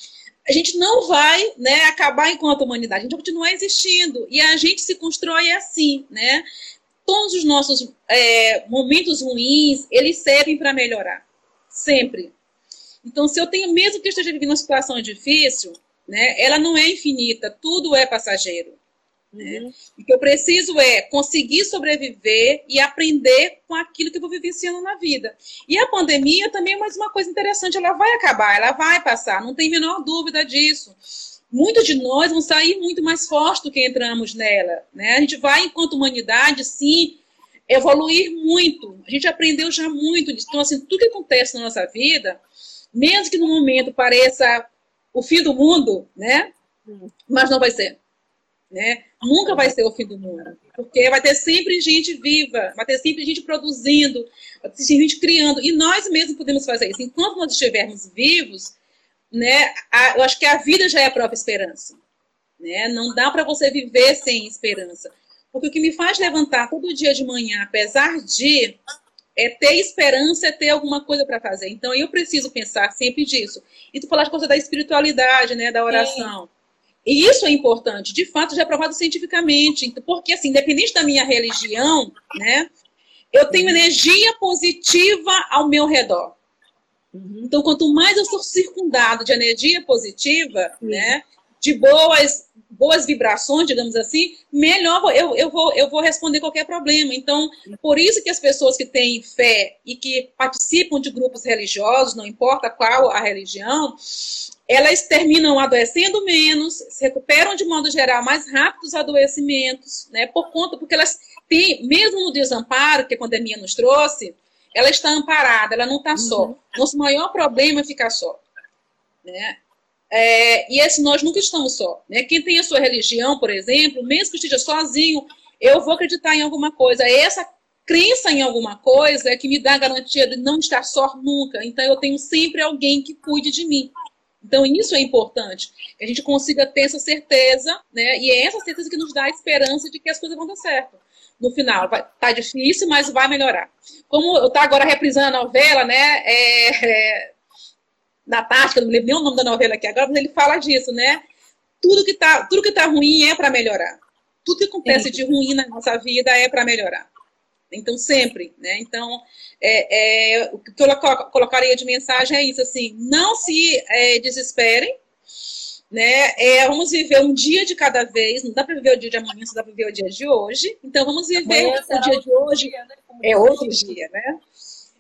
a gente não vai né, acabar enquanto humanidade, a gente vai continuar existindo. E a gente se constrói assim, né? Todos os nossos é, momentos ruins, eles servem para melhorar. Sempre. Então, se eu tenho, mesmo que eu esteja vivendo uma situação difícil, né, ela não é infinita, tudo é passageiro. Né? Uhum. O que eu preciso é conseguir sobreviver e aprender com aquilo que eu vou vivenciando na vida. E a pandemia também é mais uma coisa interessante, ela vai acabar, ela vai passar, não tem a menor dúvida disso. Muitos de nós vão sair muito mais fortes do que entramos nela. Né? A gente vai, enquanto humanidade, sim, evoluir muito. A gente aprendeu já muito. Então, assim, tudo que acontece na nossa vida, mesmo que no momento pareça o fim do mundo, né? Mas não vai ser. Né? Nunca vai ser o fim do mundo, porque vai ter sempre gente viva, vai ter sempre gente produzindo, vai ter gente criando, e nós mesmos podemos fazer isso. Enquanto nós estivermos vivos, né, a, eu acho que a vida já é a própria esperança. Né? Não dá para você viver sem esperança. Porque o que me faz levantar todo dia de manhã, apesar de é ter esperança, é ter alguma coisa para fazer. Então, eu preciso pensar sempre disso. E tu falaste coisa da espiritualidade, né, da oração. E isso é importante, de fato, já é provado cientificamente. Porque, assim, independente da minha religião, né, eu tenho energia positiva ao meu redor. Então, quanto mais eu sou circundado de energia positiva, né, de boas, boas vibrações, digamos assim, melhor eu, eu, vou, eu vou responder qualquer problema. Então, por isso que as pessoas que têm fé e que participam de grupos religiosos, não importa qual a religião, elas terminam adoecendo menos, se recuperam de modo geral mais rápido os adoecimentos, né? Por conta, porque elas têm, mesmo no desamparo que a pandemia nos trouxe, ela está amparada, ela não está só. Uhum. Nosso maior problema é ficar só, né? É, e esse nós nunca estamos só. Né? Quem tem a sua religião, por exemplo, mesmo que esteja sozinho, eu vou acreditar em alguma coisa. Essa crença em alguma coisa é que me dá a garantia de não estar só nunca. Então eu tenho sempre alguém que cuide de mim. Então, isso é importante, que a gente consiga ter essa certeza, né? E é essa certeza que nos dá a esperança de que as coisas vão dar certo. No final, vai, tá difícil, mas vai melhorar. Como eu tá agora reprisando a novela, né? É, é, da tática, não me lembro nem o nome da novela aqui agora, mas ele fala disso, né? Tudo que tá, tudo que tá ruim é para melhorar. Tudo que acontece Sim. de ruim na nossa vida é para melhorar. Então, sempre, né? Então, é, é, o que eu colocaria de mensagem é isso, assim, não se é, desesperem, né? É, vamos viver um dia de cada vez, não dá para viver o dia de amanhã, só dá para viver o dia de hoje. Então, vamos viver o dia de hoje, dia, né? é outro dia, né?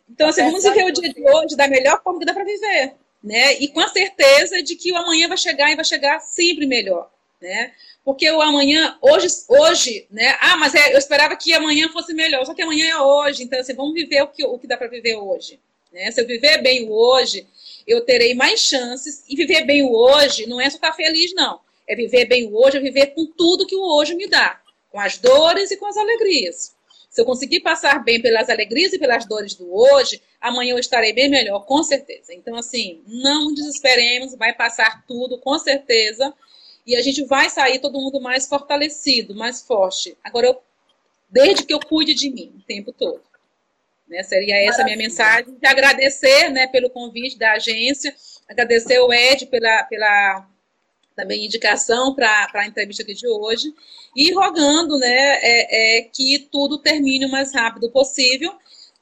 Então, assim, vamos viver o dia de hoje da melhor forma que dá para viver, né? E com a certeza de que o amanhã vai chegar e vai chegar sempre melhor, né? Porque o amanhã, hoje, hoje, né? Ah, mas é, eu esperava que amanhã fosse melhor, só que amanhã é hoje. Então, assim, vamos viver o que, o que dá para viver hoje. Né? Se eu viver bem o hoje, eu terei mais chances. E viver bem o hoje não é só estar feliz, não. É viver bem o hoje, é viver com tudo que o hoje me dá, com as dores e com as alegrias. Se eu conseguir passar bem pelas alegrias e pelas dores do hoje, amanhã eu estarei bem melhor, com certeza. Então, assim, não desesperemos, vai passar tudo, com certeza e a gente vai sair todo mundo mais fortalecido, mais forte. Agora, eu, desde que eu cuide de mim o tempo todo. Né? Seria essa a minha mensagem. De agradecer né, pelo convite da agência, agradecer o Ed pela, pela também indicação para a entrevista aqui de hoje, e rogando né, é, é, que tudo termine o mais rápido possível.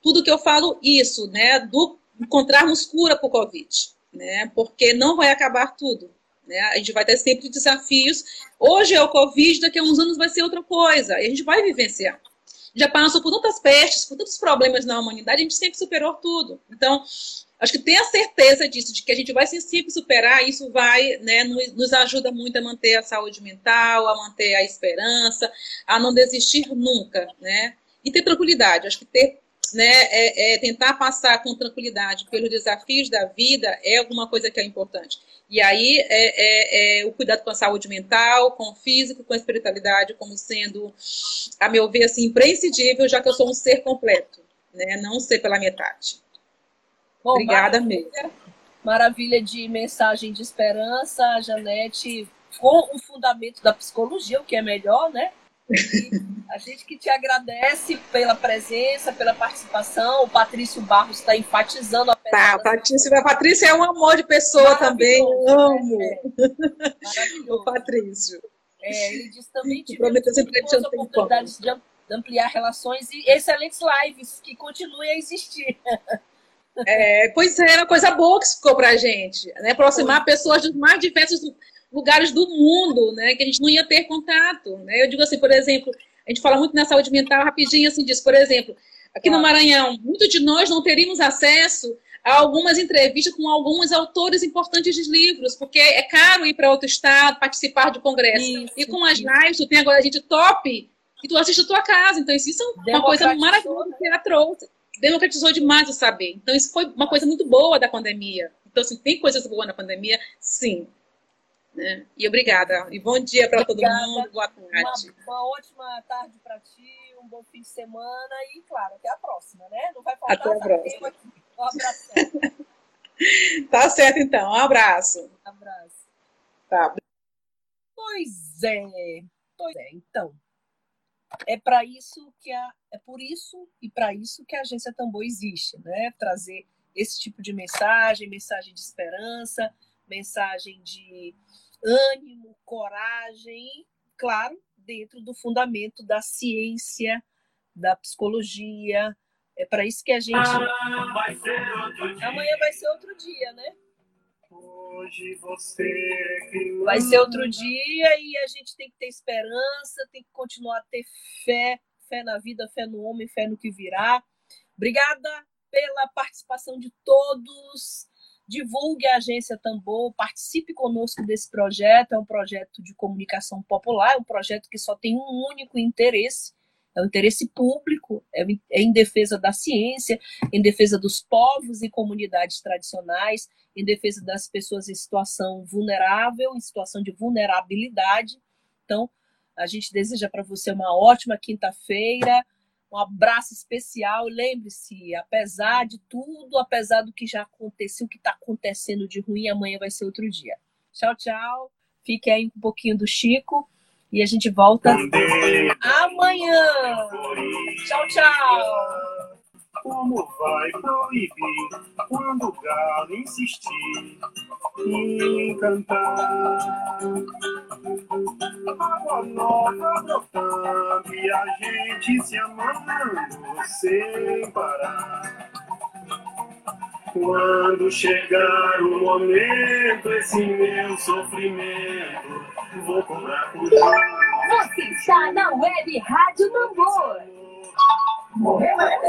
Tudo que eu falo, isso, né, do encontrarmos cura para o Covid, né, porque não vai acabar tudo. Né? A gente vai ter sempre desafios. Hoje é o Covid, daqui a uns anos vai ser outra coisa. E a gente vai vivenciar. Já passou por tantas pestes, por tantos problemas na humanidade, a gente sempre superou tudo. Então, acho que ter a certeza disso, de que a gente vai sempre superar, isso vai, né, nos ajuda muito a manter a saúde mental, a manter a esperança, a não desistir nunca, né? E ter tranquilidade. Acho que ter né, é, é, tentar passar com tranquilidade pelos desafios da vida é alguma coisa que é importante. E aí é, é, é, o cuidado com a saúde mental, com o físico, com a espiritualidade, como sendo, a meu ver, assim, imprescindível, já que eu sou um ser completo, né? Não ser pela metade. Bom, Obrigada maravilha, mesmo. Maravilha de mensagem de esperança, Janete, com o fundamento da psicologia, o que é melhor, né? a gente que te agradece pela presença, pela participação. O Patrício Barros está enfatizando a Tá, o Patrício, a Patrícia é um amor de pessoa também. Eu né? amo. É. O Patrício. É, ele disse também tivemos duas oportunidades de ampliar relações e excelentes lives que continuem a existir. É, pois é, uma coisa boa que ficou para a gente, né? Aproximar pessoas dos mais diversos lugares do mundo, né, que a gente não ia ter contato, né? Eu digo assim, por exemplo, a gente fala muito na saúde mental, rapidinho assim disso, por exemplo, aqui no Maranhão, muitos de nós não teríamos acesso a algumas entrevistas com alguns autores importantes de livros, porque é caro ir para outro estado, participar de congresso. Isso, e com as lives, tu tem agora a gente top, e tu assiste a tua casa. Então, isso é uma coisa maravilhosa que ela trouxe. Democratizou demais o saber. Então, isso foi uma coisa muito boa da pandemia. Então, assim, tem coisas boas na pandemia? Sim. Né? E obrigada. E bom dia para todo mundo. Boa tarde. Uma, uma ótima tarde para ti, um bom fim de semana e, claro, até a próxima, né? Não vai faltar até a próxima. Aqui. Um abraço. tá certo, então. Um abraço. Um abraço. Tá. Pois é. Pois é, então. É para isso que a, é por isso e para isso que a agência Tambor existe, né? Trazer esse tipo de mensagem, mensagem de esperança, mensagem de ânimo, coragem, claro, dentro do fundamento da ciência, da psicologia. É para isso que a gente. Amanhã vai ser outro dia, Amanhã vai ser outro dia né? Hoje você vai ser outro dia e a gente tem que ter esperança, tem que continuar a ter fé, fé na vida, fé no homem, fé no que virá. Obrigada pela participação de todos divulgue a agência Tambor, participe conosco desse projeto. É um projeto de comunicação popular, é um projeto que só tem um único interesse, é o interesse público, é, é em defesa da ciência, em defesa dos povos e comunidades tradicionais, em defesa das pessoas em situação vulnerável, em situação de vulnerabilidade. Então, a gente deseja para você uma ótima quinta-feira um abraço especial. Lembre-se, apesar de tudo, apesar do que já aconteceu, o que está acontecendo de ruim, amanhã vai ser outro dia. Tchau, tchau. Fique aí um pouquinho do Chico e a gente volta amanhã. Tchau, tchau. Como vai proibir quando o galo insistir em cantar? Água nova brotando e a gente se amando sem parar. Quando chegar o momento, esse meu sofrimento, vou cobrar por Você está na Web Rádio Tambor. Morreu, é